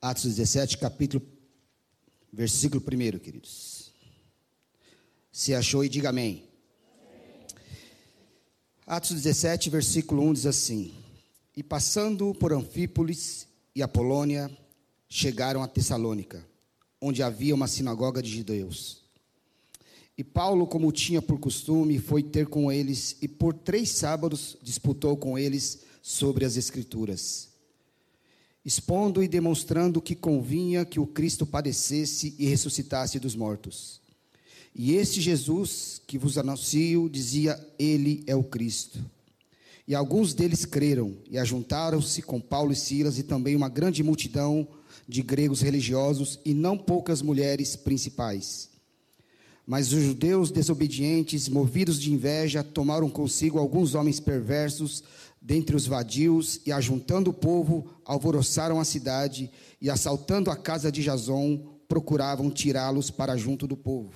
Atos 17, capítulo, versículo 1, queridos. Se achou e diga amém. amém. Atos 17, versículo 1 diz assim: E passando por Anfípolis e Apolônia, chegaram a Tessalônica, onde havia uma sinagoga de judeus. E Paulo, como tinha por costume, foi ter com eles e por três sábados disputou com eles sobre as Escrituras expondo e demonstrando que convinha que o Cristo padecesse e ressuscitasse dos mortos. E este Jesus que vos anuncio, dizia, ele é o Cristo. E alguns deles creram e ajuntaram-se com Paulo e Silas e também uma grande multidão de gregos religiosos e não poucas mulheres principais. Mas os judeus desobedientes, movidos de inveja, tomaram consigo alguns homens perversos dentre os vadios e, ajuntando o povo, alvoroçaram a cidade e, assaltando a casa de Jason, procuravam tirá-los para junto do povo.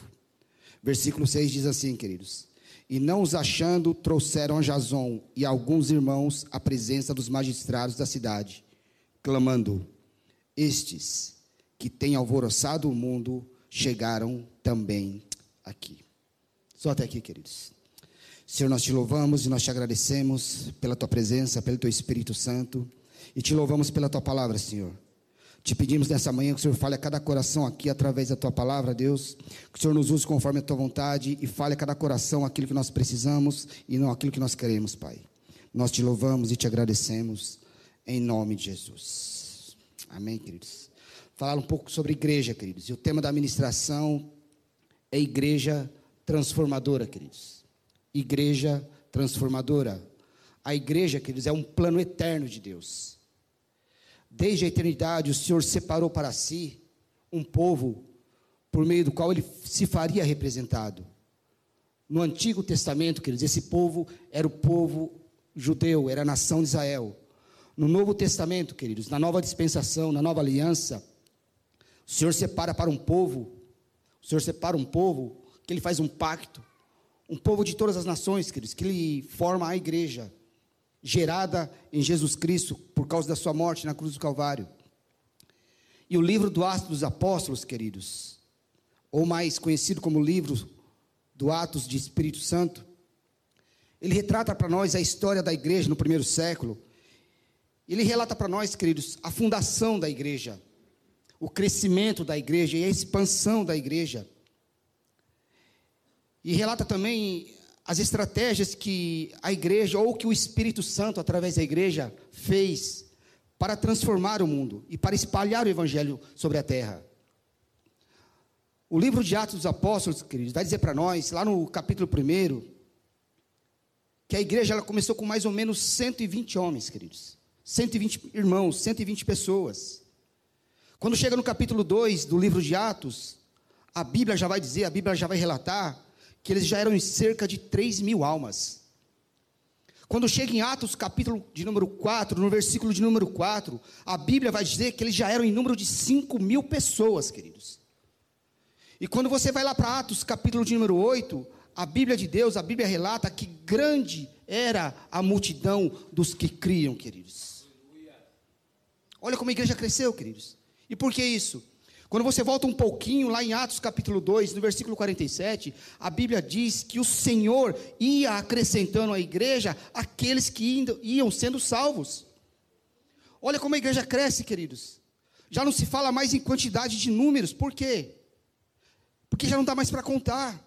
Versículo 6 diz assim, queridos: E não os achando, trouxeram a Jason e alguns irmãos à presença dos magistrados da cidade, clamando: Estes que têm alvoroçado o mundo chegaram também aqui. Só até aqui, queridos. Senhor, nós te louvamos e nós te agradecemos pela tua presença, pelo teu Espírito Santo e te louvamos pela tua palavra, Senhor. Te pedimos nessa manhã que o Senhor fale a cada coração aqui através da tua palavra, Deus. Que o Senhor nos use conforme a tua vontade e fale a cada coração aquilo que nós precisamos e não aquilo que nós queremos, Pai. Nós te louvamos e te agradecemos em nome de Jesus. Amém, queridos. Falar um pouco sobre igreja, queridos. E o tema da ministração é igreja transformadora, queridos igreja transformadora. A igreja, queridos, é um plano eterno de Deus. Desde a eternidade, o Senhor separou para si um povo por meio do qual ele se faria representado. No Antigo Testamento, queridos, esse povo era o povo judeu, era a nação de Israel. No Novo Testamento, queridos, na nova dispensação, na nova aliança, o Senhor separa para um povo, o Senhor separa um povo que ele faz um pacto um povo de todas as nações, queridos, que ele forma a igreja, gerada em Jesus Cristo por causa da sua morte na cruz do Calvário. E o livro do Atos dos Apóstolos, queridos, ou mais conhecido como livro do Atos de Espírito Santo, ele retrata para nós a história da igreja no primeiro século. Ele relata para nós, queridos, a fundação da igreja, o crescimento da igreja e a expansão da igreja. E relata também as estratégias que a igreja, ou que o Espírito Santo, através da igreja, fez para transformar o mundo e para espalhar o Evangelho sobre a terra. O livro de Atos dos Apóstolos, queridos, vai dizer para nós, lá no capítulo 1, que a igreja ela começou com mais ou menos 120 homens, queridos. 120 irmãos, 120 pessoas. Quando chega no capítulo 2 do livro de Atos, a Bíblia já vai dizer, a Bíblia já vai relatar que eles já eram cerca de 3 mil almas. Quando chega em Atos, capítulo de número 4, no versículo de número 4, a Bíblia vai dizer que eles já eram em número de 5 mil pessoas, queridos. E quando você vai lá para Atos, capítulo de número 8, a Bíblia de Deus, a Bíblia relata que grande era a multidão dos que criam, queridos. Olha como a igreja cresceu, queridos. E por que isso? Quando você volta um pouquinho lá em Atos capítulo 2, no versículo 47, a Bíblia diz que o Senhor ia acrescentando à igreja aqueles que iam sendo salvos. Olha como a igreja cresce, queridos. Já não se fala mais em quantidade de números, por quê? Porque já não dá mais para contar.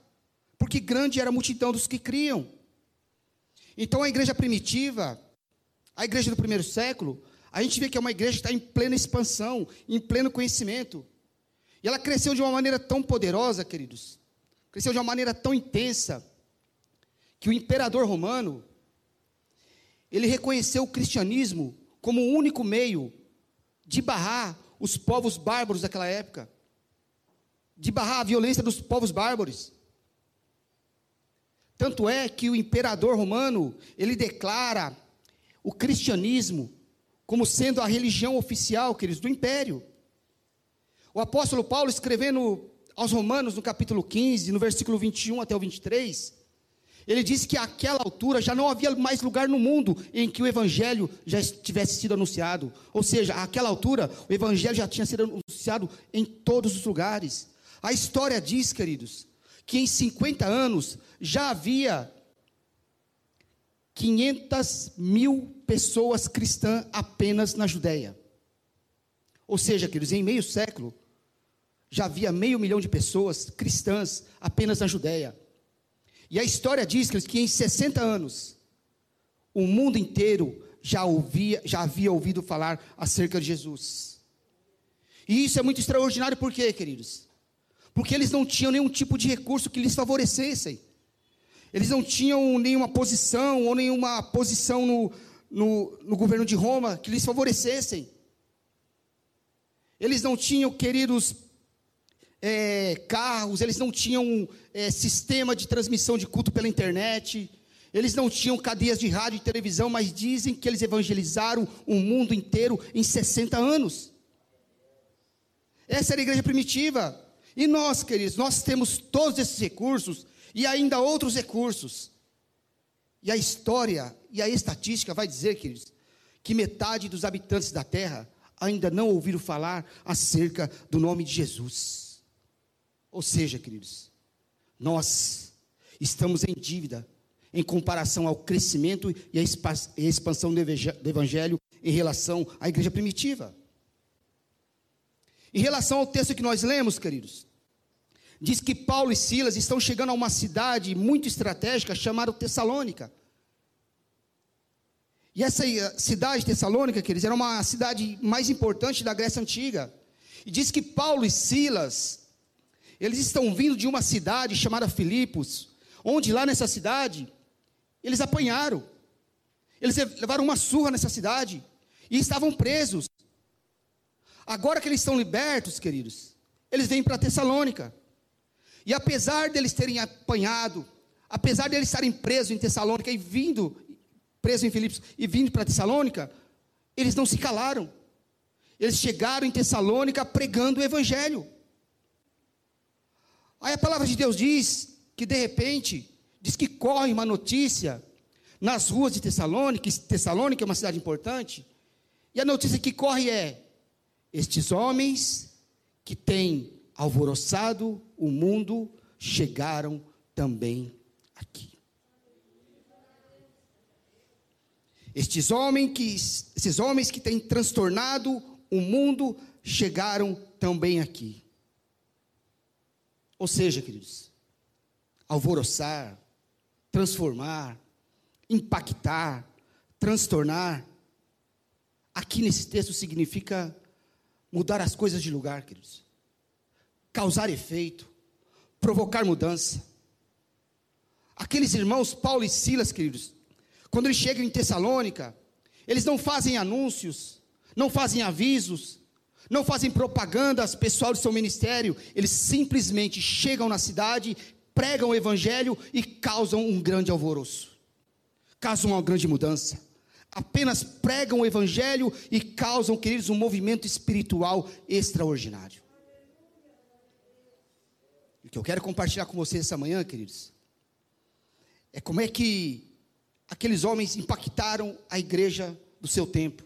Porque grande era a multidão dos que criam. Então a igreja primitiva, a igreja do primeiro século, a gente vê que é uma igreja que está em plena expansão, em pleno conhecimento. E ela cresceu de uma maneira tão poderosa, queridos, cresceu de uma maneira tão intensa, que o imperador romano, ele reconheceu o cristianismo como o único meio de barrar os povos bárbaros daquela época, de barrar a violência dos povos bárbaros. Tanto é que o imperador romano, ele declara o cristianismo como sendo a religião oficial, queridos, do império. O apóstolo Paulo, escrevendo aos Romanos, no capítulo 15, no versículo 21 até o 23, Ele disse que àquela altura já não havia mais lugar no mundo em que o evangelho já tivesse sido anunciado. Ou seja, àquela altura o evangelho já tinha sido anunciado em todos os lugares. A história diz, queridos, que em 50 anos já havia 500 mil pessoas cristãs apenas na Judéia. Ou seja, queridos, em meio século, já havia meio milhão de pessoas cristãs apenas na Judéia. E a história diz que em 60 anos, o mundo inteiro já, ouvia, já havia ouvido falar acerca de Jesus. E isso é muito extraordinário, por quê, queridos? Porque eles não tinham nenhum tipo de recurso que lhes favorecessem. Eles não tinham nenhuma posição ou nenhuma posição no, no, no governo de Roma que lhes favorecessem. Eles não tinham, queridos, é, carros, eles não tinham é, sistema de transmissão de culto pela internet, eles não tinham cadeias de rádio e televisão, mas dizem que eles evangelizaram o mundo inteiro em 60 anos. Essa era a igreja primitiva. E nós, queridos, nós temos todos esses recursos e ainda outros recursos. E a história e a estatística vai dizer, queridos, que metade dos habitantes da terra ainda não ouviram falar acerca do nome de Jesus. Ou seja, queridos, nós estamos em dívida em comparação ao crescimento e à expansão do evangelho em relação à igreja primitiva. Em relação ao texto que nós lemos, queridos, diz que Paulo e Silas estão chegando a uma cidade muito estratégica chamada Tessalônica. E essa eh, cidade Tessalônica, queridos, era uma cidade mais importante da Grécia Antiga. E diz que Paulo e Silas, eles estão vindo de uma cidade chamada Filipos, onde lá nessa cidade, eles apanharam. Eles levaram uma surra nessa cidade e estavam presos. Agora que eles estão libertos, queridos, eles vêm para Tessalônica. E apesar deles terem apanhado, apesar de eles estarem presos em Tessalônica e vindo preso em Filipos e vindo para Tessalônica, eles não se calaram. Eles chegaram em Tessalônica pregando o evangelho. Aí a palavra de Deus diz que de repente, diz que corre uma notícia nas ruas de Tessalônica, Tessalônica é uma cidade importante, e a notícia que corre é: estes homens que têm alvoroçado o mundo chegaram também aqui. Estes homens que, esses homens que têm transtornado o mundo chegaram também aqui. Ou seja, queridos, alvoroçar, transformar, impactar, transtornar. Aqui nesse texto significa mudar as coisas de lugar, queridos. Causar efeito, provocar mudança. Aqueles irmãos Paulo e Silas, queridos, quando eles chegam em Tessalônica, eles não fazem anúncios, não fazem avisos, não fazem propagandas pessoal do seu ministério, eles simplesmente chegam na cidade, pregam o evangelho e causam um grande alvoroço. Causam uma grande mudança. Apenas pregam o evangelho e causam, queridos, um movimento espiritual extraordinário. O que eu quero compartilhar com vocês essa manhã, queridos, é como é que aqueles homens impactaram a igreja do seu tempo?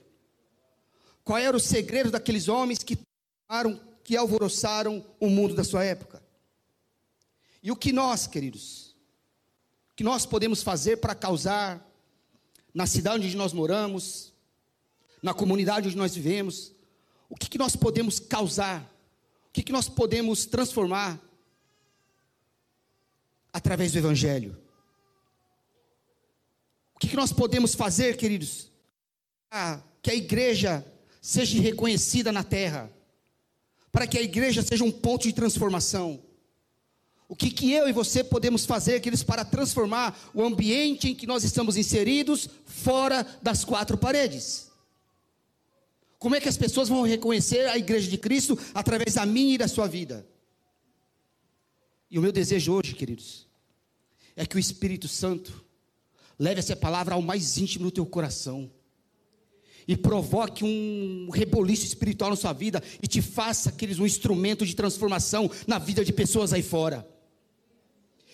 Qual era o segredo daqueles homens que que alvoroçaram o mundo da sua época? E o que nós, queridos, que nós podemos fazer para causar na cidade onde nós moramos, na comunidade onde nós vivemos, o que, que nós podemos causar, o que, que nós podemos transformar através do Evangelho? O que, que nós podemos fazer, queridos? Para que a igreja seja reconhecida na terra, para que a igreja seja um ponto de transformação. O que, que eu e você podemos fazer, queridos, para transformar o ambiente em que nós estamos inseridos fora das quatro paredes? Como é que as pessoas vão reconhecer a igreja de Cristo através da minha e da sua vida? E o meu desejo hoje, queridos, é que o Espírito Santo Leve essa palavra ao mais íntimo do teu coração. E provoque um reboliço espiritual na sua vida. E te faça, aqueles um instrumento de transformação na vida de pessoas aí fora.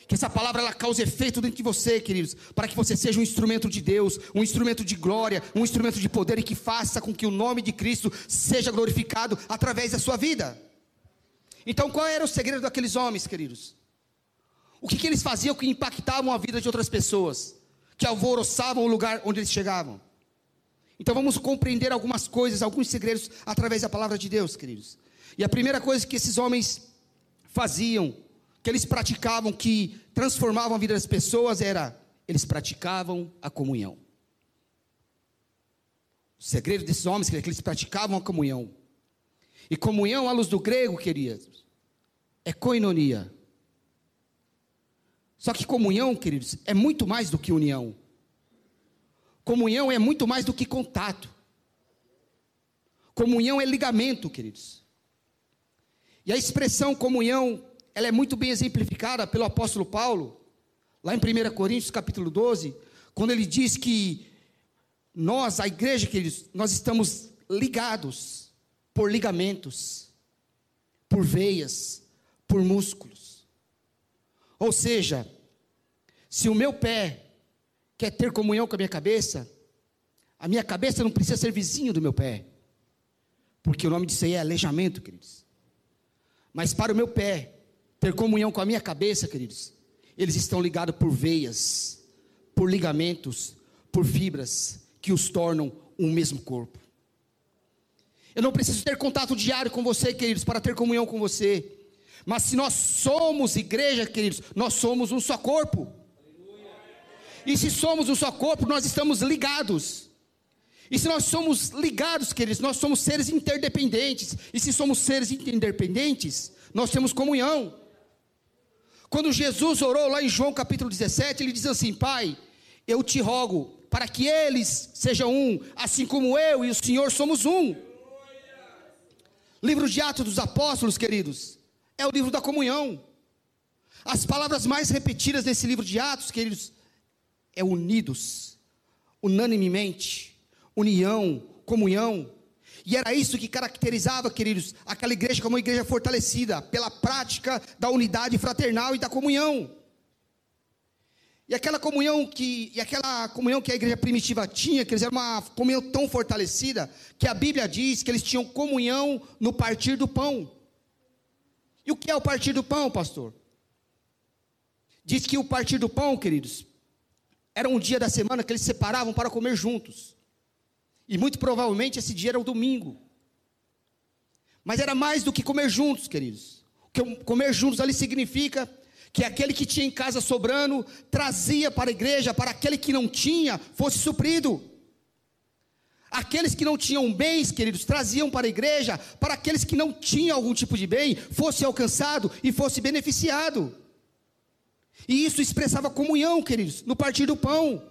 Que essa palavra ela cause efeito dentro de você, queridos, para que você seja um instrumento de Deus, um instrumento de glória, um instrumento de poder e que faça com que o nome de Cristo seja glorificado através da sua vida. Então, qual era o segredo daqueles homens, queridos? O que, que eles faziam que impactavam a vida de outras pessoas, que alvoroçavam o lugar onde eles chegavam? Então, vamos compreender algumas coisas, alguns segredos através da palavra de Deus, queridos. E a primeira coisa que esses homens faziam que eles praticavam, que transformavam a vida das pessoas, era eles praticavam a comunhão. O segredo desses homens é que eles praticavam a comunhão. E comunhão, à luz do grego, queridos, é koinonia. Só que comunhão, queridos, é muito mais do que união. Comunhão é muito mais do que contato. Comunhão é ligamento, queridos. E a expressão comunhão ela é muito bem exemplificada pelo apóstolo Paulo, lá em 1 Coríntios capítulo 12, quando ele diz que nós, a igreja, queridos, nós estamos ligados por ligamentos, por veias, por músculos. Ou seja, se o meu pé quer ter comunhão com a minha cabeça, a minha cabeça não precisa ser vizinho do meu pé, porque o nome disso aí é aleijamento, queridos. Mas para o meu pé ter comunhão com a minha cabeça, queridos, eles estão ligados por veias, por ligamentos, por fibras que os tornam um mesmo corpo. Eu não preciso ter contato diário com você, queridos, para ter comunhão com você. Mas se nós somos igreja, queridos, nós somos um só corpo. E se somos um só corpo, nós estamos ligados. E se nós somos ligados, queridos, nós somos seres interdependentes. E se somos seres interdependentes, nós temos comunhão. Quando Jesus orou lá em João capítulo 17, ele diz assim: Pai, eu te rogo para que eles sejam um, assim como eu e o Senhor somos um. Livro de Atos dos Apóstolos, queridos, é o livro da comunhão. As palavras mais repetidas nesse livro de Atos, queridos, é unidos, unanimemente, união, comunhão. E era isso que caracterizava, queridos, aquela igreja como uma igreja fortalecida pela prática da unidade fraternal e da comunhão. E aquela comunhão que, e aquela comunhão que a igreja primitiva tinha, que eles eram uma comunhão tão fortalecida, que a Bíblia diz que eles tinham comunhão no partir do pão. E o que é o partir do pão, pastor? Diz que o partir do pão, queridos, era um dia da semana que eles separavam para comer juntos. E muito provavelmente esse dia era o domingo. Mas era mais do que comer juntos, queridos. Comer juntos ali significa que aquele que tinha em casa sobrando trazia para a igreja, para aquele que não tinha, fosse suprido. Aqueles que não tinham bens, queridos, traziam para a igreja, para aqueles que não tinham algum tipo de bem, fosse alcançado e fosse beneficiado. E isso expressava comunhão, queridos, no partir do pão.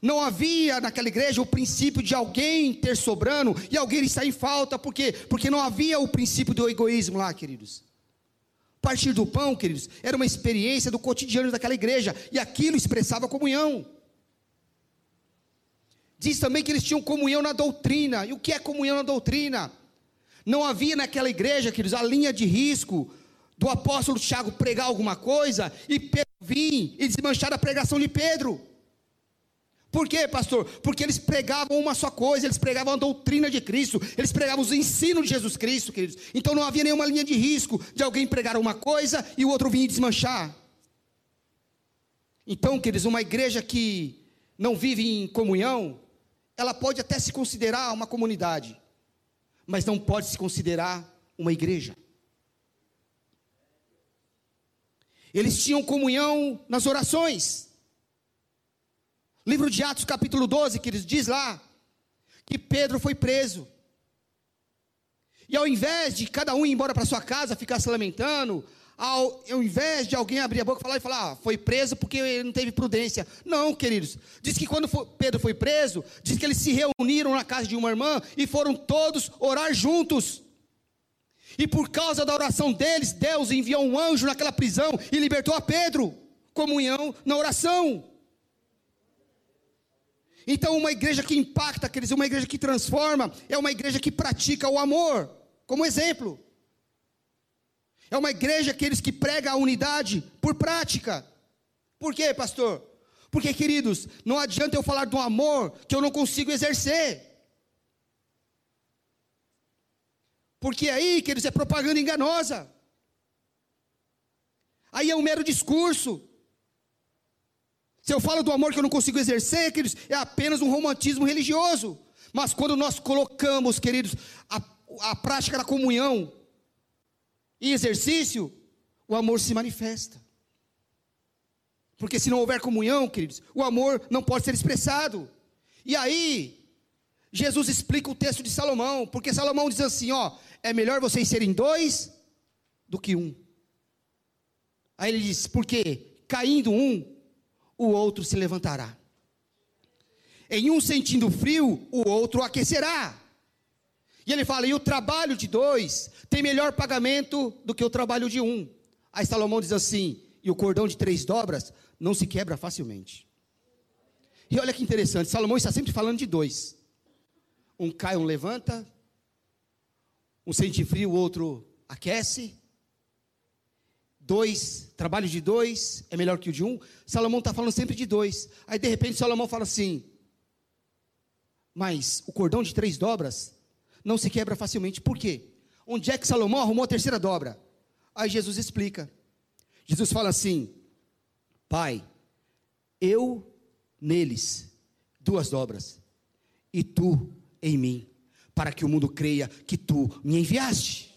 Não havia naquela igreja o princípio de alguém ter sobrando e alguém estar em falta, por quê? Porque não havia o princípio do egoísmo lá, queridos. Partir do pão, queridos, era uma experiência do cotidiano daquela igreja e aquilo expressava comunhão. Diz também que eles tinham comunhão na doutrina. E o que é comunhão na doutrina? Não havia naquela igreja, queridos, a linha de risco do apóstolo Tiago pregar alguma coisa e Pedro vir e desmanchar a pregação de Pedro. Por quê, pastor? Porque eles pregavam uma só coisa, eles pregavam a doutrina de Cristo, eles pregavam os ensinos de Jesus Cristo, queridos. Então não havia nenhuma linha de risco de alguém pregar uma coisa e o outro vir desmanchar. Então, queridos, uma igreja que não vive em comunhão, ela pode até se considerar uma comunidade, mas não pode se considerar uma igreja. Eles tinham comunhão nas orações. Livro de Atos, capítulo 12, que diz lá que Pedro foi preso. E ao invés de cada um ir embora para sua casa, ficar se lamentando, ao, ao, invés de alguém abrir a boca e falar e falar, ah, foi preso porque ele não teve prudência. Não, queridos. Diz que quando foi, Pedro foi preso, diz que eles se reuniram na casa de uma irmã e foram todos orar juntos. E por causa da oração deles, Deus enviou um anjo naquela prisão e libertou a Pedro. Comunhão na oração. Então, uma igreja que impacta, quer dizer, uma igreja que transforma, é uma igreja que pratica o amor, como exemplo. É uma igreja aqueles que prega a unidade por prática. Por quê, pastor? Porque, queridos, não adianta eu falar um amor que eu não consigo exercer. Porque aí, queridos, é propaganda enganosa. Aí é um mero discurso. Se eu falo do amor que eu não consigo exercer, queridos, é apenas um romantismo religioso. Mas quando nós colocamos, queridos, a, a prática da comunhão em exercício, o amor se manifesta. Porque se não houver comunhão, queridos, o amor não pode ser expressado. E aí, Jesus explica o texto de Salomão, porque Salomão diz assim: ó, é melhor vocês serem dois do que um. Aí ele diz: porque caindo um, o outro se levantará. Em um sentindo frio, o outro aquecerá. E ele fala: e o trabalho de dois tem melhor pagamento do que o trabalho de um. Aí Salomão diz assim: e o cordão de três dobras não se quebra facilmente. E olha que interessante, Salomão está sempre falando de dois. Um cai, um levanta. Um sente frio, o outro aquece. Dois, trabalho de dois é melhor que o de um. Salomão está falando sempre de dois. Aí de repente Salomão fala assim: Mas o cordão de três dobras não se quebra facilmente. Por quê? Onde é que Salomão arrumou a terceira dobra? Aí Jesus explica. Jesus fala assim: Pai, eu neles duas dobras, e tu em mim, para que o mundo creia que tu me enviaste.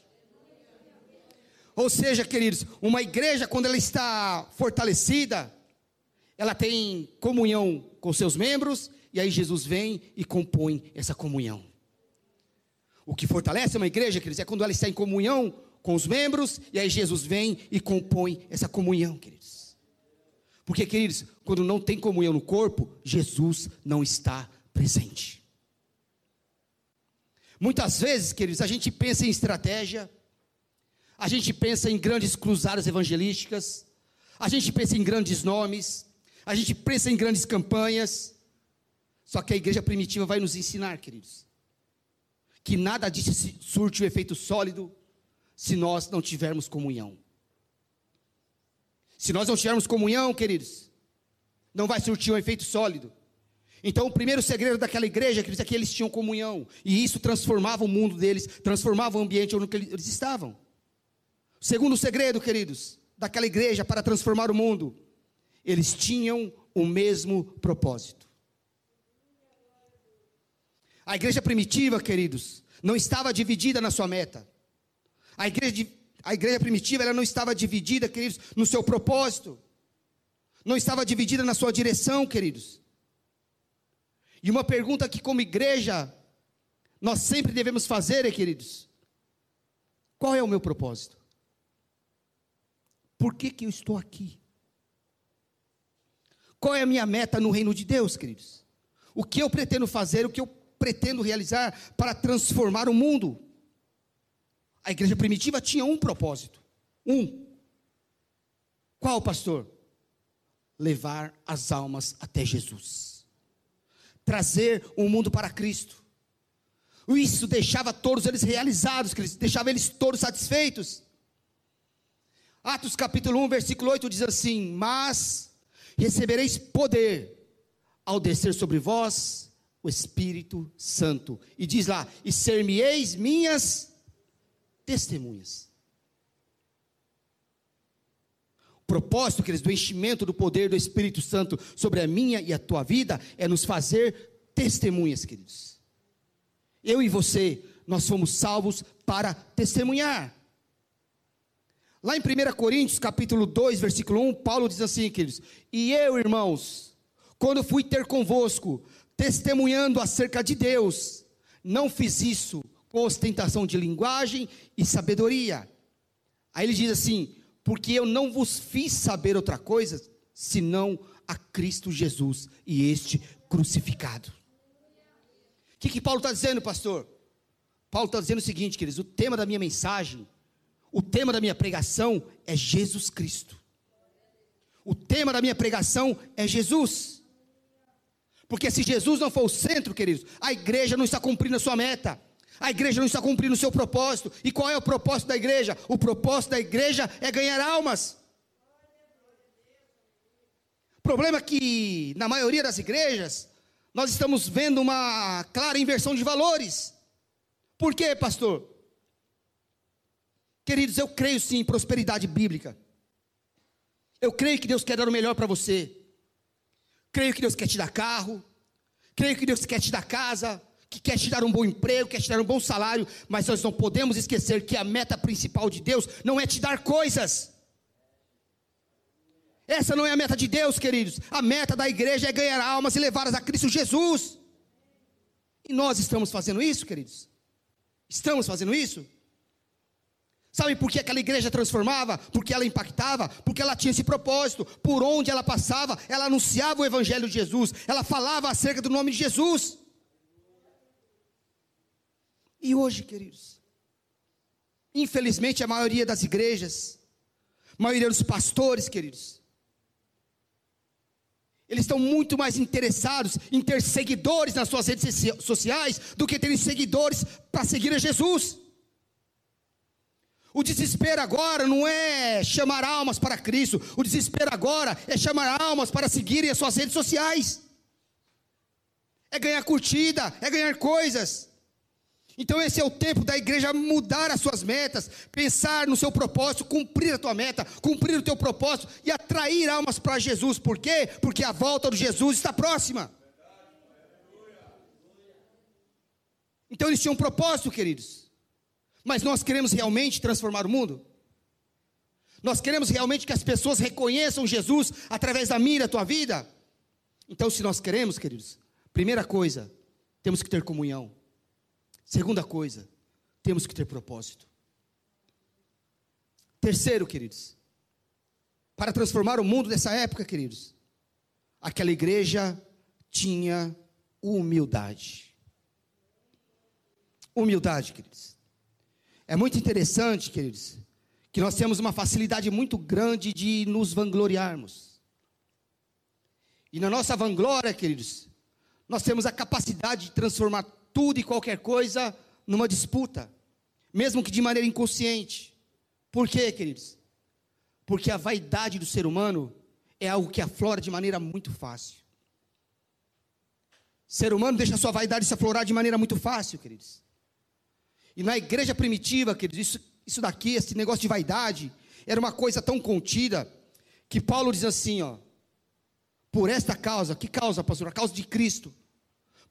Ou seja, queridos, uma igreja, quando ela está fortalecida, ela tem comunhão com seus membros, e aí Jesus vem e compõe essa comunhão. O que fortalece uma igreja, queridos, é quando ela está em comunhão com os membros, e aí Jesus vem e compõe essa comunhão, queridos. Porque, queridos, quando não tem comunhão no corpo, Jesus não está presente. Muitas vezes, queridos, a gente pensa em estratégia, a gente pensa em grandes cruzadas evangelísticas, a gente pensa em grandes nomes, a gente pensa em grandes campanhas, só que a igreja primitiva vai nos ensinar, queridos, que nada disso surte o um efeito sólido se nós não tivermos comunhão. Se nós não tivermos comunhão, queridos, não vai surtir um efeito sólido. Então, o primeiro segredo daquela igreja, é que eles tinham comunhão. E isso transformava o mundo deles, transformava o ambiente onde eles estavam. O segundo segredo, queridos, daquela igreja para transformar o mundo, eles tinham o mesmo propósito. A igreja primitiva, queridos, não estava dividida na sua meta. A igreja a igreja primitiva ela não estava dividida, queridos, no seu propósito. Não estava dividida na sua direção, queridos. E uma pergunta que, como igreja, nós sempre devemos fazer, é, queridos: qual é o meu propósito? Por que, que eu estou aqui? Qual é a minha meta no reino de Deus, queridos? O que eu pretendo fazer, o que eu pretendo realizar para transformar o mundo? A igreja primitiva tinha um propósito. Um. Qual, pastor? Levar as almas até Jesus. Trazer o mundo para Cristo. Isso deixava todos eles realizados, deixava eles todos satisfeitos. Atos capítulo 1, versículo 8 diz assim: Mas recebereis poder ao descer sobre vós o Espírito Santo. E diz lá: E ser-me-eis minhas testemunhas. O propósito, queridos, do enchimento do poder do Espírito Santo sobre a minha e a tua vida é nos fazer testemunhas, queridos. Eu e você, nós fomos salvos para testemunhar. Lá em 1 Coríntios, capítulo 2, versículo 1, Paulo diz assim, queridos: E eu, irmãos, quando fui ter convosco, testemunhando acerca de Deus, não fiz isso com ostentação de linguagem e sabedoria. Aí ele diz assim: Porque eu não vos fiz saber outra coisa, senão a Cristo Jesus e este crucificado. O que, que Paulo está dizendo, pastor? Paulo está dizendo o seguinte, queridos: o tema da minha mensagem, o tema da minha pregação é Jesus Cristo. O tema da minha pregação é Jesus. Porque se Jesus não for o centro, queridos, a igreja não está cumprindo a sua meta. A igreja não está cumprindo o seu propósito. E qual é o propósito da igreja? O propósito da igreja é ganhar almas. O problema é que, na maioria das igrejas, nós estamos vendo uma clara inversão de valores. Por quê, pastor? Queridos, eu creio sim em prosperidade bíblica. Eu creio que Deus quer dar o melhor para você. Creio que Deus quer te dar carro. Creio que Deus quer te dar casa. Que quer te dar um bom emprego, quer te dar um bom salário. Mas nós não podemos esquecer que a meta principal de Deus não é te dar coisas. Essa não é a meta de Deus, queridos. A meta da igreja é ganhar almas e levá-las a Cristo Jesus. E nós estamos fazendo isso, queridos? Estamos fazendo isso? Sabe por que aquela igreja transformava? Porque ela impactava, porque ela tinha esse propósito. Por onde ela passava, ela anunciava o Evangelho de Jesus, ela falava acerca do nome de Jesus. E hoje, queridos, infelizmente a maioria das igrejas, a maioria dos pastores, queridos, eles estão muito mais interessados em ter seguidores nas suas redes sociais do que terem seguidores para seguir a Jesus. O desespero agora não é chamar almas para Cristo, o desespero agora é chamar almas para seguirem as suas redes sociais, é ganhar curtida, é ganhar coisas. Então esse é o tempo da igreja mudar as suas metas, pensar no seu propósito, cumprir a tua meta, cumprir o teu propósito e atrair almas para Jesus. Por quê? Porque a volta de Jesus está próxima. Então eles tinham um propósito, queridos. Mas nós queremos realmente transformar o mundo? Nós queremos realmente que as pessoas reconheçam Jesus através da minha e da tua vida? Então, se nós queremos, queridos, primeira coisa, temos que ter comunhão. Segunda coisa, temos que ter propósito. Terceiro, queridos, para transformar o mundo dessa época, queridos, aquela igreja tinha humildade. Humildade, queridos. É muito interessante, queridos, que nós temos uma facilidade muito grande de nos vangloriarmos. E na nossa vanglória, queridos, nós temos a capacidade de transformar tudo e qualquer coisa numa disputa, mesmo que de maneira inconsciente. Por quê, queridos? Porque a vaidade do ser humano é algo que aflora de maneira muito fácil. O ser humano deixa a sua vaidade se aflorar de maneira muito fácil, queridos. E na igreja primitiva, queridos, isso, isso daqui, esse negócio de vaidade, era uma coisa tão contida, que Paulo diz assim, ó, por esta causa, que causa, pastor? A causa de Cristo.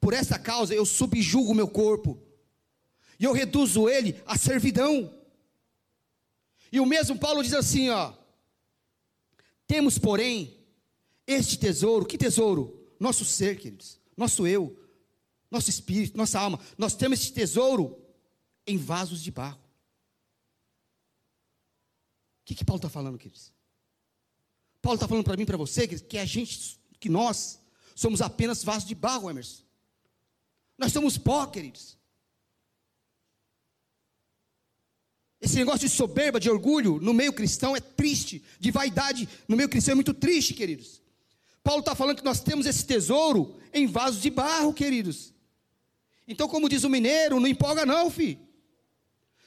Por esta causa eu subjugo o meu corpo, e eu reduzo ele à servidão. E o mesmo Paulo diz assim, ó, temos, porém, este tesouro, que tesouro? Nosso ser, queridos, nosso eu, nosso espírito, nossa alma. Nós temos este tesouro em vasos de barro. O que, que Paulo está falando, queridos? Paulo está falando para mim, para você, queridos, que a gente, que nós somos apenas vasos de barro, Emerson. Nós somos pó, queridos. Esse negócio de soberba, de orgulho no meio cristão é triste, de vaidade no meio cristão é muito triste, queridos. Paulo está falando que nós temos esse tesouro em vasos de barro, queridos. Então, como diz o mineiro, não empolga não, filho.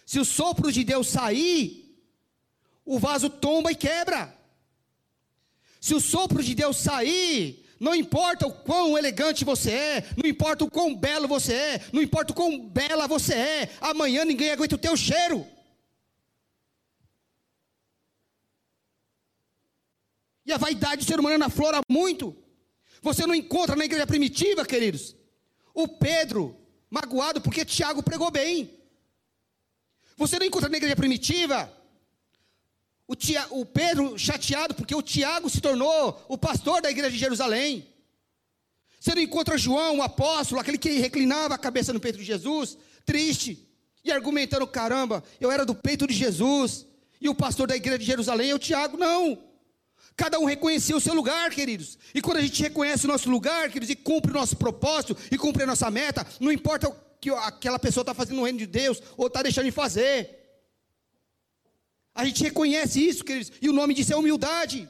Se o sopro de Deus sair, o vaso tomba e quebra. Se o sopro de Deus sair, não importa o quão elegante você é, não importa o quão belo você é, não importa o quão bela você é, amanhã ninguém aguenta o teu cheiro. E a vaidade do ser humano aflora muito. Você não encontra na igreja primitiva, queridos, o Pedro magoado porque Tiago pregou bem. Você não encontra na igreja primitiva o, tia, o Pedro chateado porque o Tiago se tornou o pastor da igreja de Jerusalém. Você não encontra João, o apóstolo, aquele que reclinava a cabeça no peito de Jesus, triste e argumentando: caramba, eu era do peito de Jesus, e o pastor da igreja de Jerusalém é o Tiago. Não. Cada um reconhecia o seu lugar, queridos. E quando a gente reconhece o nosso lugar, queridos, e cumpre o nosso propósito, e cumpre a nossa meta, não importa o que aquela pessoa está fazendo no reino de Deus, ou está deixando de fazer. A gente reconhece isso, queridos, e o nome disso é humildade.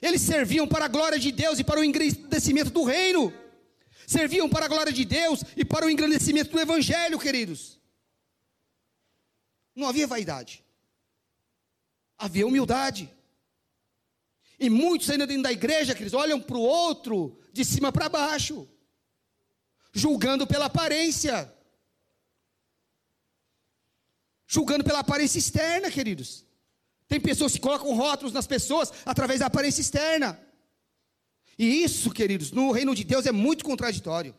Eles serviam para a glória de Deus e para o engrandecimento do reino. Serviam para a glória de Deus e para o engrandecimento do Evangelho, queridos. Não havia vaidade, havia humildade. E muitos ainda dentro da igreja, que eles olham para o outro de cima para baixo, julgando pela aparência. Julgando pela aparência externa, queridos. Tem pessoas que colocam rótulos nas pessoas através da aparência externa. E isso, queridos, no reino de Deus é muito contraditório.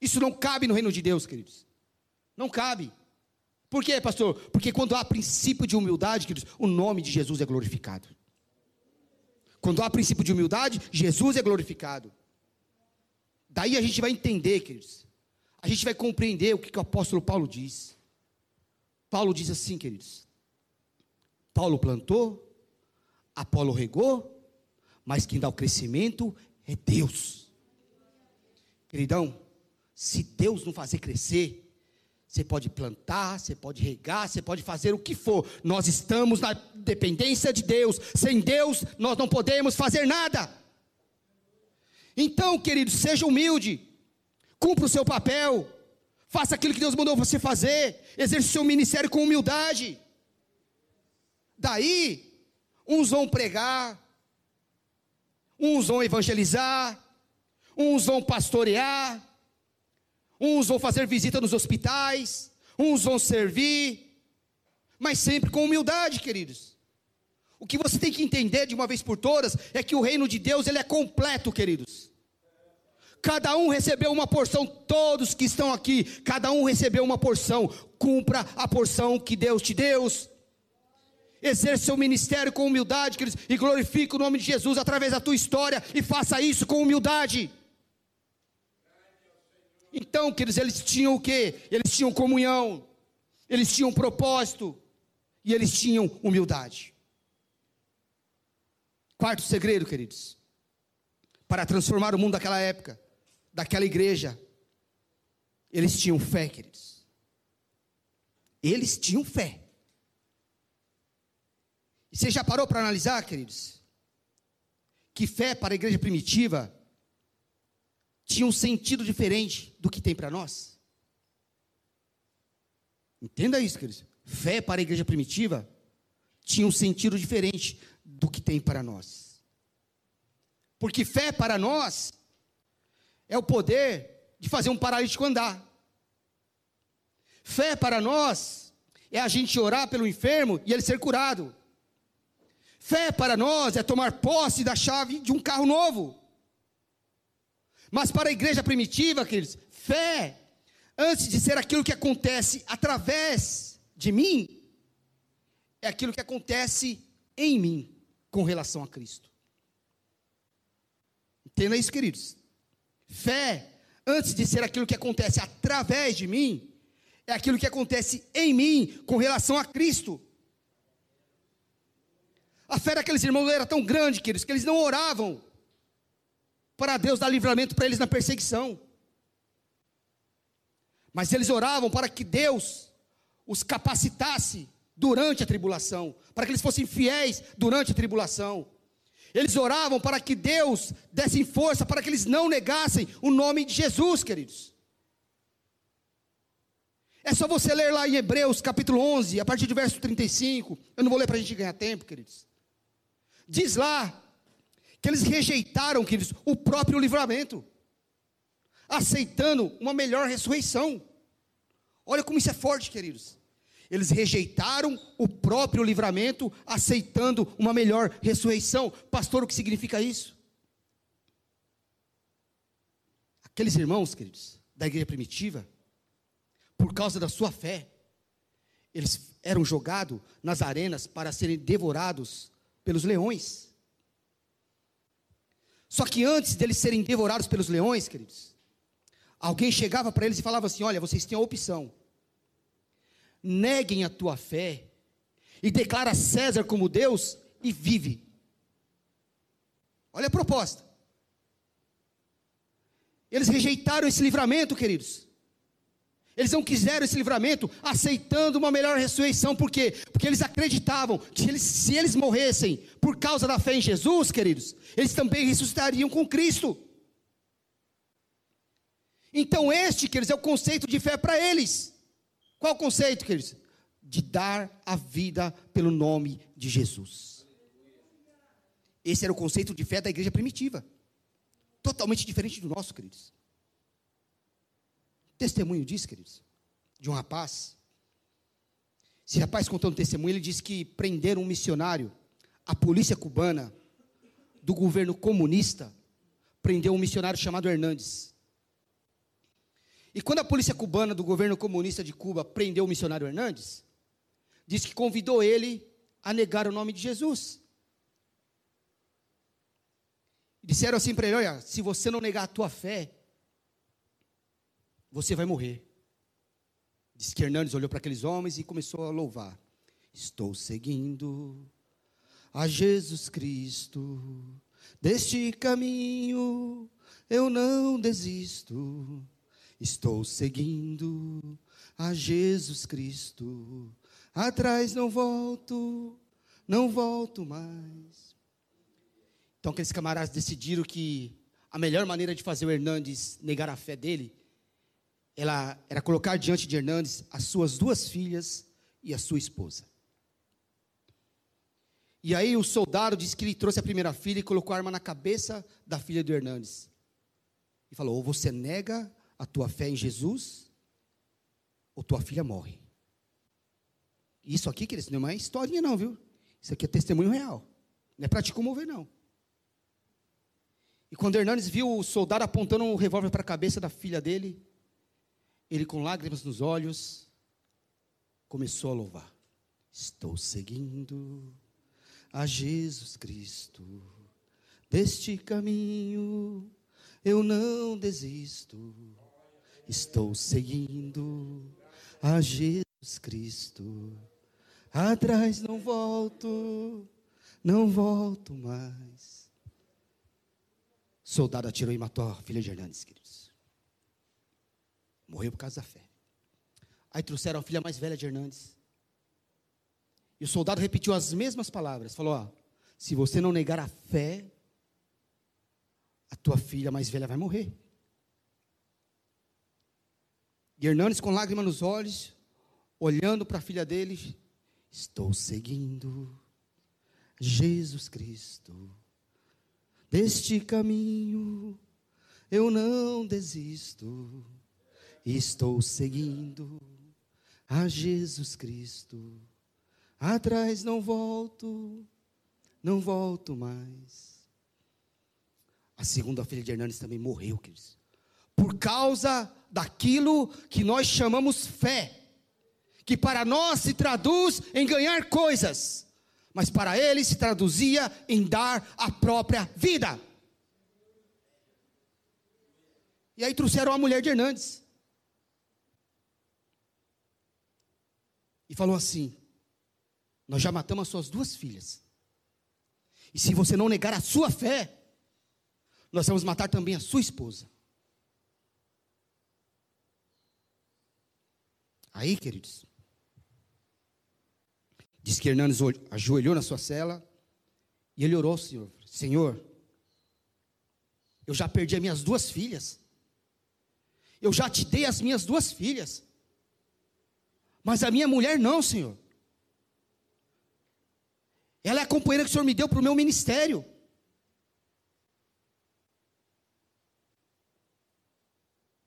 Isso não cabe no reino de Deus, queridos. Não cabe. Por quê, pastor? Porque quando há princípio de humildade, queridos, o nome de Jesus é glorificado. Quando há princípio de humildade, Jesus é glorificado. Daí a gente vai entender, queridos. A gente vai compreender o que, que o apóstolo Paulo diz. Paulo diz assim, queridos. Paulo plantou, Apolo regou, mas quem dá o crescimento é Deus. Queridão, se Deus não fazer crescer, você pode plantar, você pode regar, você pode fazer o que for. Nós estamos na dependência de Deus. Sem Deus, nós não podemos fazer nada. Então, querido, seja humilde. Cumpra o seu papel. Faça aquilo que Deus mandou você fazer. Exerça o seu ministério com humildade. Daí, uns vão pregar, uns vão evangelizar, uns vão pastorear, Uns vão fazer visita nos hospitais, uns vão servir, mas sempre com humildade, queridos. O que você tem que entender de uma vez por todas é que o reino de Deus ele é completo, queridos. Cada um recebeu uma porção, todos que estão aqui, cada um recebeu uma porção. Cumpra a porção que Deus te deu. Exerça seu ministério com humildade, queridos, e glorifique o nome de Jesus através da tua história e faça isso com humildade. Então, queridos, eles tinham o quê? Eles tinham comunhão, eles tinham propósito e eles tinham humildade. Quarto segredo, queridos, para transformar o mundo daquela época, daquela igreja, eles tinham fé, queridos. Eles tinham fé. E você já parou para analisar, queridos? Que fé para a igreja primitiva tinha um sentido diferente do que tem para nós. Entenda isso, queridos. Fé para a igreja primitiva tinha um sentido diferente do que tem para nós. Porque fé para nós é o poder de fazer um paralítico andar. Fé para nós é a gente orar pelo enfermo e ele ser curado. Fé para nós é tomar posse da chave de um carro novo. Mas para a igreja primitiva, queridos, fé, antes de ser aquilo que acontece através de mim, é aquilo que acontece em mim com relação a Cristo. Entenda isso, queridos. Fé, antes de ser aquilo que acontece através de mim, é aquilo que acontece em mim com relação a Cristo. A fé daqueles irmãos era tão grande, queridos, que eles não oravam para Deus dar livramento para eles na perseguição. Mas eles oravam para que Deus os capacitasse durante a tribulação, para que eles fossem fiéis durante a tribulação. Eles oravam para que Deus desse força para que eles não negassem o nome de Jesus, queridos. É só você ler lá em Hebreus capítulo 11, a partir do verso 35. Eu não vou ler para a gente ganhar tempo, queridos. Diz lá que eles rejeitaram, queridos, o próprio livramento, aceitando uma melhor ressurreição. Olha como isso é forte, queridos. Eles rejeitaram o próprio livramento, aceitando uma melhor ressurreição. Pastor, o que significa isso? Aqueles irmãos, queridos, da igreja primitiva, por causa da sua fé, eles eram jogados nas arenas para serem devorados pelos leões. Só que antes deles serem devorados pelos leões, queridos, alguém chegava para eles e falava assim: Olha, vocês têm a opção. Neguem a tua fé e declara César como Deus e vive. Olha a proposta. Eles rejeitaram esse livramento, queridos. Eles não quiseram esse livramento, aceitando uma melhor ressurreição, por quê? Porque eles acreditavam que eles, se eles morressem por causa da fé em Jesus, queridos, eles também ressuscitariam com Cristo. Então, este, queridos, é o conceito de fé para eles. Qual o conceito, queridos? De dar a vida pelo nome de Jesus. Esse era o conceito de fé da igreja primitiva. Totalmente diferente do nosso, queridos. Testemunho disso, queridos, de um rapaz. Esse rapaz contando testemunho, ele disse que prenderam um missionário, a polícia cubana, do governo comunista, prendeu um missionário chamado Hernandes. E quando a polícia cubana do governo comunista de Cuba prendeu o missionário Hernandes, disse que convidou ele a negar o nome de Jesus. Disseram assim para ele: Olha, se você não negar a tua fé, você vai morrer. Diz que Hernandes olhou para aqueles homens e começou a louvar: Estou seguindo a Jesus Cristo, deste caminho eu não desisto. Estou seguindo a Jesus Cristo, atrás não volto, não volto mais. Então aqueles camaradas decidiram que a melhor maneira de fazer o Hernandes negar a fé dele ela era colocar diante de Hernandes as suas duas filhas e a sua esposa. E aí o soldado disse que ele trouxe a primeira filha e colocou a arma na cabeça da filha do Hernandes. E falou: ou você nega a tua fé em Jesus, ou tua filha morre. Isso aqui, queridos, não é uma historinha, não, viu? Isso aqui é testemunho real. Não é para te comover, não. E quando Hernandes viu o soldado apontando um revólver para a cabeça da filha dele, ele, com lágrimas nos olhos, começou a louvar: Estou seguindo a Jesus Cristo, deste caminho eu não desisto. Estou seguindo a Jesus Cristo. Atrás não volto, não volto mais. Soldado atirou e matou a filha de Hernandes, queridos. Morreu por causa da fé. Aí trouxeram a filha mais velha de Hernandes. E o soldado repetiu as mesmas palavras. Falou: ó, se você não negar a fé, a tua filha mais velha vai morrer. E Hernandes, com lágrimas nos olhos, olhando para a filha dele, estou seguindo Jesus Cristo. Deste caminho eu não desisto, estou seguindo a Jesus Cristo. Atrás não volto, não volto mais. A segunda filha de Hernandes também morreu, queridos. Por causa daquilo que nós chamamos fé, que para nós se traduz em ganhar coisas, mas para ele se traduzia em dar a própria vida. E aí trouxeram a mulher de Hernandes. E falou assim: Nós já matamos as suas duas filhas. E se você não negar a sua fé, nós vamos matar também a sua esposa. Aí, queridos, diz que Hernandes ajoelhou na sua cela e ele orou ao Senhor: Senhor, eu já perdi as minhas duas filhas, eu já te dei as minhas duas filhas, mas a minha mulher não, Senhor. Ela é a companheira que o Senhor me deu para o meu ministério.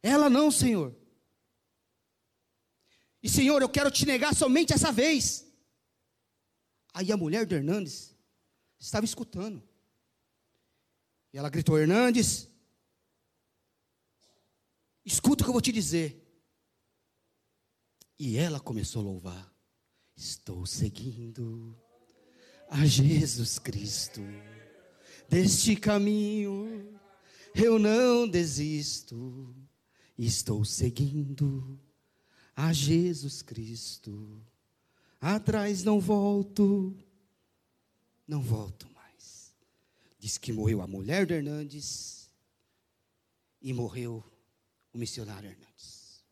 Ela não, Senhor. E Senhor, eu quero te negar somente essa vez. Aí a mulher do Hernandes estava escutando. E ela gritou: Hernandes, escuta o que eu vou te dizer. E ela começou a louvar: Estou seguindo a Jesus Cristo. Deste caminho eu não desisto. Estou seguindo a Jesus Cristo. Atrás não volto, não volto mais. Diz que morreu a mulher do Hernandes e morreu o missionário Hernandes.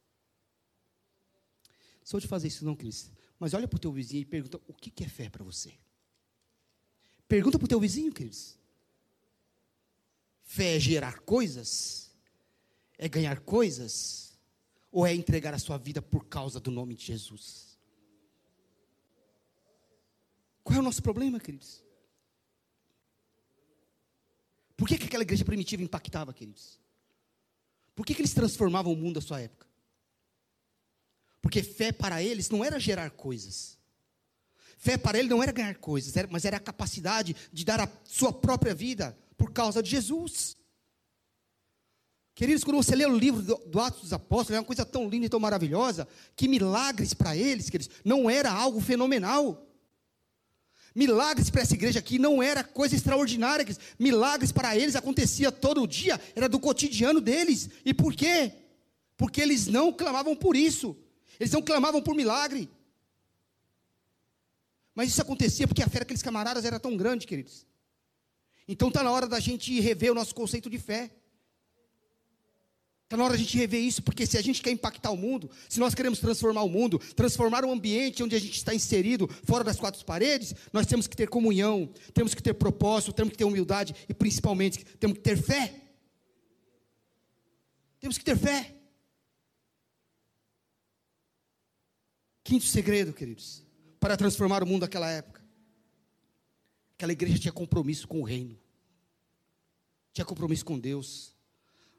Sou de fazer isso não, Cris. Mas olha para o teu vizinho e pergunta o que, que é fé para você. Pergunta para o teu vizinho, queridos. Fé é gerar coisas? É ganhar coisas? Ou é entregar a sua vida por causa do nome de Jesus? Qual é o nosso problema, queridos? Por que, que aquela igreja primitiva impactava, queridos? Por que, que eles transformavam o mundo da sua época? Porque fé para eles não era gerar coisas. Fé para ele não era ganhar coisas, mas era a capacidade de dar a sua própria vida por causa de Jesus. Queridos, quando você lê o livro do, do Atos dos Apóstolos, é uma coisa tão linda e tão maravilhosa, que milagres para eles, queridos, não era algo fenomenal. Milagres para essa igreja aqui não era coisa extraordinária, queridos. milagres para eles acontecia todo dia, era do cotidiano deles. E por quê? Porque eles não clamavam por isso, eles não clamavam por milagre. Mas isso acontecia porque a fé daqueles camaradas era tão grande, queridos. Então está na hora da gente rever o nosso conceito de fé. Está na hora da gente rever isso, porque se a gente quer impactar o mundo, se nós queremos transformar o mundo, transformar o ambiente onde a gente está inserido, fora das quatro paredes, nós temos que ter comunhão, temos que ter propósito, temos que ter humildade e principalmente temos que ter fé. Temos que ter fé. Quinto segredo, queridos para transformar o mundo naquela época. Aquela igreja tinha compromisso com o reino, tinha compromisso com Deus.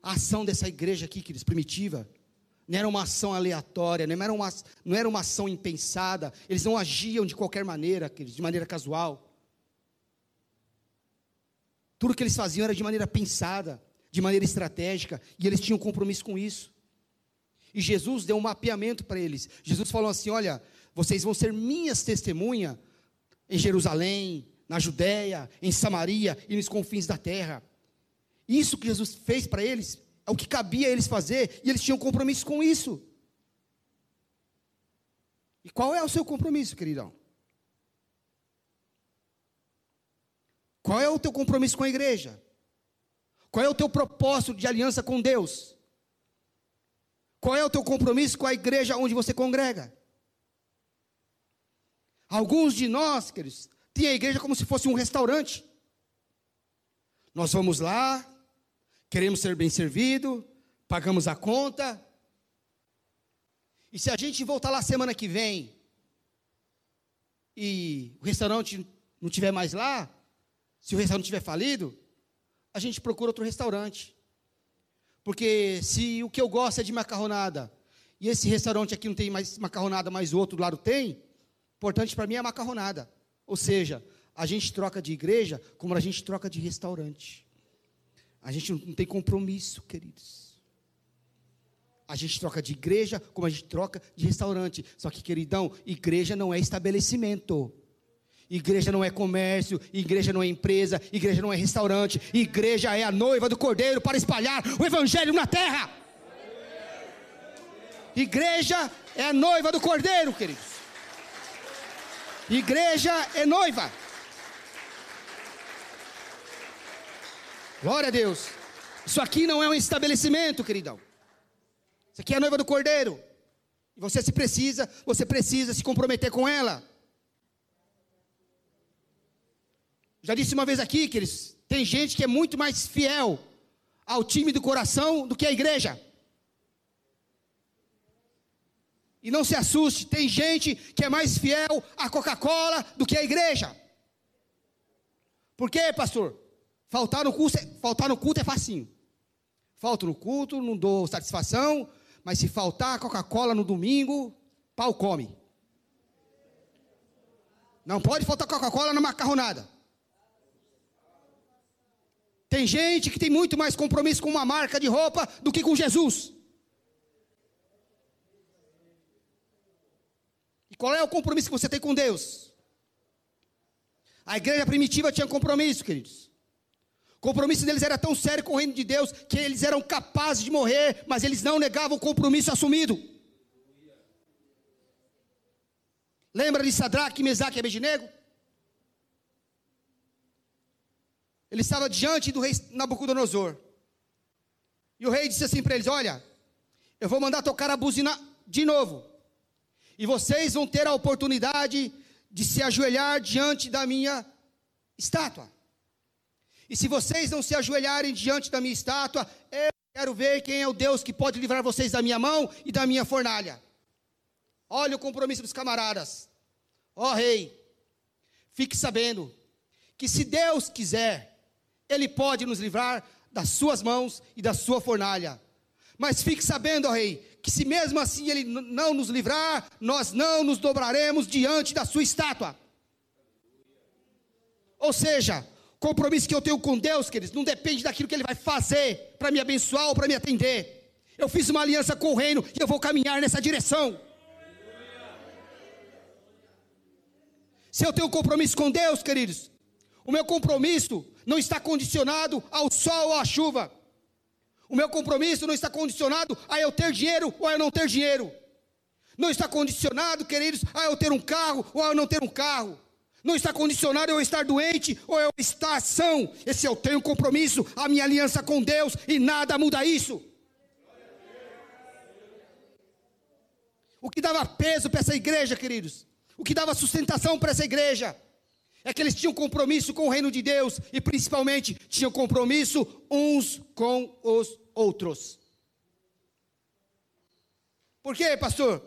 A ação dessa igreja aqui, queridos, primitiva, não era uma ação aleatória, não era uma, não era uma ação impensada, eles não agiam de qualquer maneira, queridos, de maneira casual. Tudo que eles faziam era de maneira pensada, de maneira estratégica, e eles tinham compromisso com isso. E Jesus deu um mapeamento para eles. Jesus falou assim: Olha, vocês vão ser minhas testemunhas em Jerusalém, na Judéia, em Samaria e nos confins da terra. Isso que Jesus fez para eles é o que cabia a eles fazer, e eles tinham compromisso com isso. E qual é o seu compromisso, queridão? Qual é o teu compromisso com a igreja? Qual é o teu propósito de aliança com Deus? Qual é o teu compromisso com a igreja onde você congrega? Alguns de nós, queridos, têm a igreja como se fosse um restaurante. Nós vamos lá, queremos ser bem servido, pagamos a conta. E se a gente voltar lá semana que vem e o restaurante não tiver mais lá, se o restaurante tiver falido, a gente procura outro restaurante. Porque se o que eu gosto é de macarronada e esse restaurante aqui não tem mais macarronada, mas o outro lado tem, importante para mim é a macarronada. Ou seja, a gente troca de igreja como a gente troca de restaurante. A gente não tem compromisso, queridos. A gente troca de igreja como a gente troca de restaurante. Só que, queridão, igreja não é estabelecimento. Igreja não é comércio, igreja não é empresa, igreja não é restaurante, igreja é a noiva do cordeiro para espalhar o evangelho na terra. Igreja é a noiva do cordeiro, queridos. Igreja é noiva. Glória a Deus. Isso aqui não é um estabelecimento, queridão. Isso aqui é a noiva do cordeiro. E você se precisa, você precisa se comprometer com ela. Já disse uma vez aqui que eles tem gente que é muito mais fiel ao time do coração do que a igreja. E não se assuste, tem gente que é mais fiel à Coca-Cola do que à igreja. Por quê, pastor? Faltar no culto, é, faltar no culto é facinho. Falto no culto, não dou satisfação, mas se faltar Coca-Cola no domingo, pau come. Não pode faltar Coca-Cola na macarronada. Tem gente que tem muito mais compromisso com uma marca de roupa do que com Jesus. Qual é o compromisso que você tem com Deus? A igreja primitiva tinha compromisso, queridos. O compromisso deles era tão sério com o reino de Deus que eles eram capazes de morrer, mas eles não negavam o compromisso assumido. Lembra de Sadraque, Mesaque e Abednego? Ele estava diante do rei Nabucodonosor. E o rei disse assim para eles: Olha, eu vou mandar tocar a buzina de novo. E vocês vão ter a oportunidade de se ajoelhar diante da minha estátua. E se vocês não se ajoelharem diante da minha estátua, eu quero ver quem é o Deus que pode livrar vocês da minha mão e da minha fornalha. Olha o compromisso dos camaradas. Ó oh, rei, fique sabendo que se Deus quiser, Ele pode nos livrar das suas mãos e da sua fornalha. Mas fique sabendo, ó rei, que se mesmo assim ele não nos livrar, nós não nos dobraremos diante da sua estátua. Ou seja, compromisso que eu tenho com Deus, queridos, não depende daquilo que Ele vai fazer para me abençoar ou para me atender. Eu fiz uma aliança com o reino e eu vou caminhar nessa direção. Se eu tenho compromisso com Deus, queridos, o meu compromisso não está condicionado ao sol ou à chuva. O meu compromisso não está condicionado a eu ter dinheiro ou a eu não ter dinheiro. Não está condicionado, queridos, a eu ter um carro ou a eu não ter um carro. Não está condicionado eu estar doente ou eu estar são. Esse eu tenho compromisso, a minha aliança com Deus e nada muda isso. O que dava peso para essa igreja, queridos, o que dava sustentação para essa igreja, é que eles tinham compromisso com o reino de Deus e principalmente tinham compromisso uns com os outros. Por quê, pastor?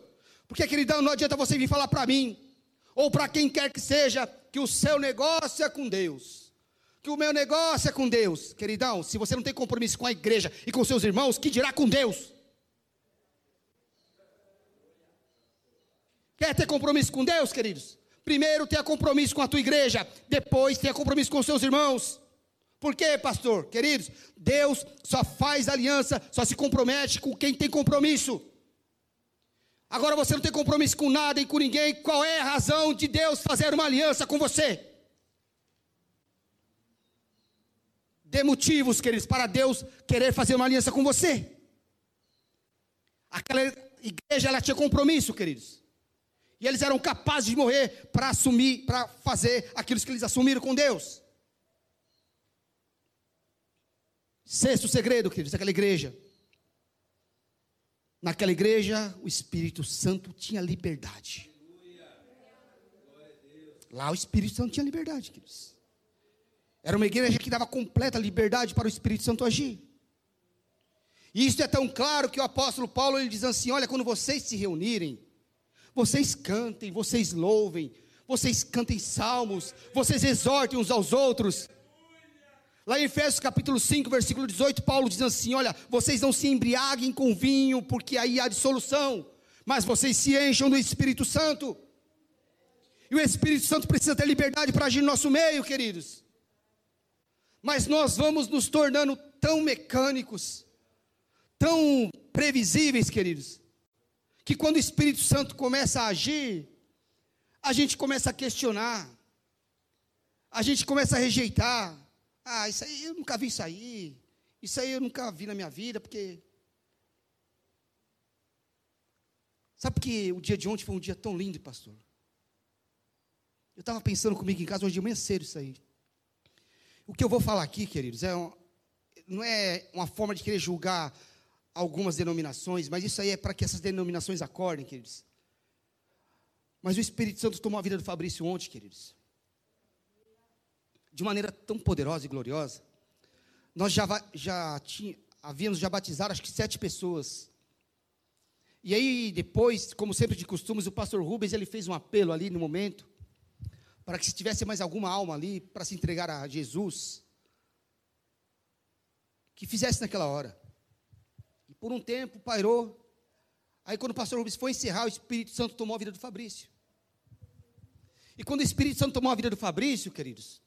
Porque, queridão, não adianta você vir falar para mim, ou para quem quer que seja, que o seu negócio é com Deus. Que o meu negócio é com Deus. Queridão, se você não tem compromisso com a igreja e com seus irmãos, que dirá com Deus? Quer ter compromisso com Deus, queridos? Primeiro tenha compromisso com a tua igreja, depois tenha compromisso com os seus irmãos. Por quê, pastor? Queridos, Deus só faz aliança, só se compromete com quem tem compromisso. Agora você não tem compromisso com nada e com ninguém, qual é a razão de Deus fazer uma aliança com você? Dê motivos, queridos, para Deus querer fazer uma aliança com você. Aquela igreja, ela tinha compromisso, queridos. E eles eram capazes de morrer para assumir, para fazer aquilo que eles assumiram com Deus. Sexto segredo, queridos, daquela igreja. Naquela igreja, o Espírito Santo tinha liberdade. Lá o Espírito Santo tinha liberdade, queridos. Era uma igreja que dava completa liberdade para o Espírito Santo agir. E isso é tão claro que o apóstolo Paulo ele diz assim: olha, quando vocês se reunirem, vocês cantem, vocês louvem, vocês cantem salmos, vocês exortem uns aos outros. Lá em Efésios capítulo 5, versículo 18, Paulo diz assim: Olha, vocês não se embriaguem com vinho, porque aí há dissolução, mas vocês se encham do Espírito Santo. E o Espírito Santo precisa ter liberdade para agir no nosso meio, queridos. Mas nós vamos nos tornando tão mecânicos, tão previsíveis, queridos, que quando o Espírito Santo começa a agir, a gente começa a questionar, a gente começa a rejeitar. Ah, isso aí eu nunca vi isso aí. Isso aí eu nunca vi na minha vida, porque. Sabe que o dia de ontem foi um dia tão lindo, pastor? Eu estava pensando comigo em casa hoje de manhã cedo isso aí. O que eu vou falar aqui, queridos, é um, não é uma forma de querer julgar algumas denominações, mas isso aí é para que essas denominações acordem, queridos. Mas o Espírito Santo tomou a vida do Fabrício ontem, queridos. De maneira tão poderosa e gloriosa. Nós já, já havíamos já batizado acho que sete pessoas. E aí depois, como sempre de costumes, o pastor Rubens ele fez um apelo ali no momento para que se tivesse mais alguma alma ali para se entregar a Jesus, que fizesse naquela hora por um tempo, pairou. Aí, quando o pastor Rubens foi encerrar, o Espírito Santo tomou a vida do Fabrício. E quando o Espírito Santo tomou a vida do Fabrício, queridos,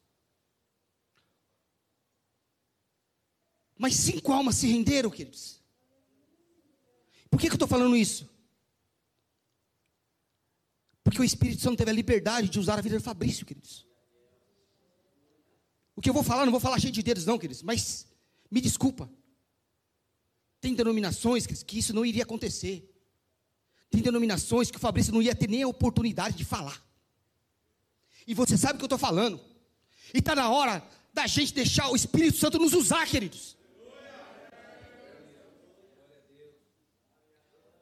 mas cinco almas se renderam, queridos. Por que, que eu estou falando isso? Porque o Espírito Santo teve a liberdade de usar a vida do Fabrício, queridos. O que eu vou falar, não vou falar cheio de dedos, não, queridos, mas me desculpa. Tem denominações que isso não iria acontecer. Tem denominações que o Fabrício não ia ter nem a oportunidade de falar. E você sabe o que eu estou falando. E está na hora da gente deixar o Espírito Santo nos usar, queridos.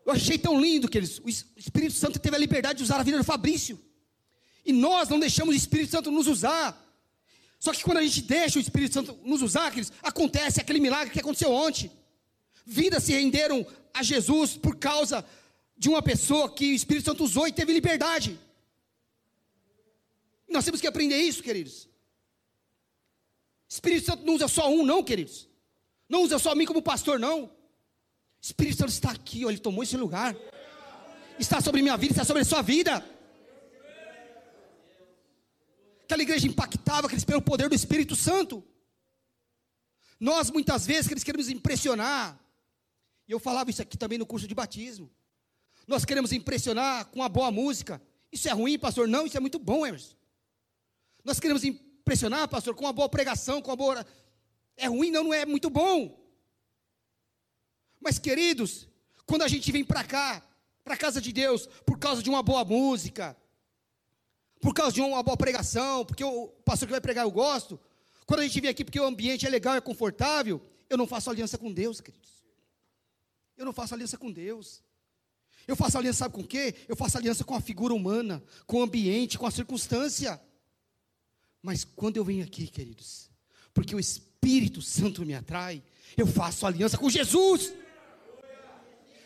Eu achei tão lindo, queridos. O Espírito Santo teve a liberdade de usar a vida do Fabrício. E nós não deixamos o Espírito Santo nos usar. Só que quando a gente deixa o Espírito Santo nos usar, queridos, acontece aquele milagre que aconteceu ontem. Vidas se renderam a Jesus por causa de uma pessoa que o Espírito Santo usou e teve liberdade. Nós temos que aprender isso, queridos. Espírito Santo não usa só um, não, queridos. Não usa só mim como pastor, não. Espírito Santo está aqui, ó, ele tomou esse lugar. Está sobre minha vida, está sobre a sua vida. Aquela igreja impactava, que eles pelo poder do Espírito Santo. Nós muitas vezes que eles queremos impressionar. E eu falava isso aqui também no curso de batismo. Nós queremos impressionar com uma boa música. Isso é ruim, pastor? Não, isso é muito bom, Emerson. Nós queremos impressionar, pastor, com uma boa pregação, com uma boa. É ruim, não, não é muito bom. Mas, queridos, quando a gente vem para cá, para a casa de Deus, por causa de uma boa música, por causa de uma boa pregação, porque o pastor que vai pregar eu gosto, quando a gente vem aqui porque o ambiente é legal, é confortável, eu não faço aliança com Deus, queridos. Eu não faço aliança com Deus. Eu faço aliança, sabe com o quê? Eu faço aliança com a figura humana, com o ambiente, com a circunstância. Mas quando eu venho aqui, queridos, porque o Espírito Santo me atrai, eu faço aliança com Jesus.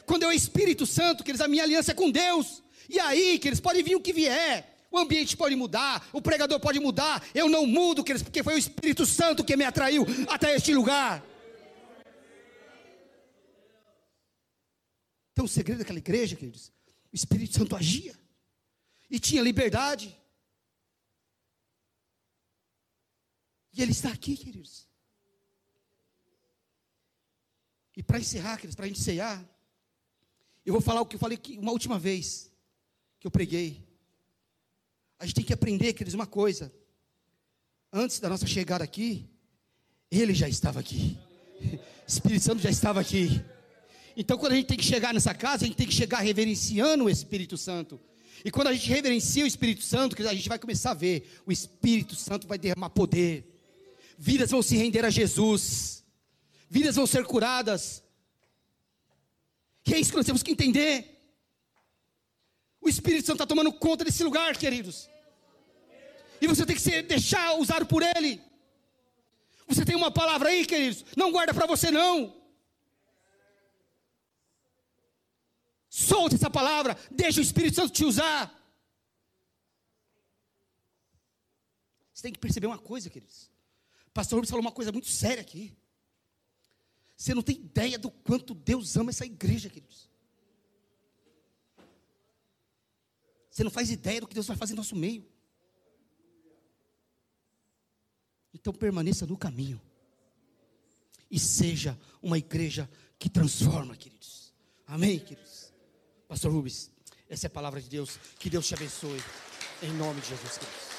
Quando é o Espírito Santo, queridos, a minha aliança é com Deus. E aí, queridos, pode vir o que vier. O ambiente pode mudar, o pregador pode mudar. Eu não mudo, queridos, porque foi o Espírito Santo que me atraiu até este lugar. Então, o segredo daquela igreja, queridos, o Espírito Santo agia e tinha liberdade. E Ele está aqui, queridos. E para encerrar, queridos, para a gente cear, eu vou falar o que eu falei uma última vez que eu preguei. A gente tem que aprender, queridos, uma coisa. Antes da nossa chegada aqui, Ele já estava aqui. Espírito Santo já estava aqui. Então, quando a gente tem que chegar nessa casa, a gente tem que chegar reverenciando o Espírito Santo. E quando a gente reverencia o Espírito Santo, a gente vai começar a ver, o Espírito Santo vai derramar poder. Vidas vão se render a Jesus. Vidas vão ser curadas. E é isso que nós temos que entender. O Espírito Santo está tomando conta desse lugar, queridos. E você tem que se deixar usado por Ele. Você tem uma palavra aí, queridos? Não guarda para você não. Solte essa palavra, deixa o Espírito Santo te usar. Você tem que perceber uma coisa, queridos. Pastor Rubens falou uma coisa muito séria aqui. Você não tem ideia do quanto Deus ama essa igreja, queridos. Você não faz ideia do que Deus vai fazer em nosso meio. Então permaneça no caminho. E seja uma igreja que transforma, queridos. Amém, queridos. Pastor Rubens, essa é a palavra de Deus. Que Deus te abençoe. Em nome de Jesus Cristo.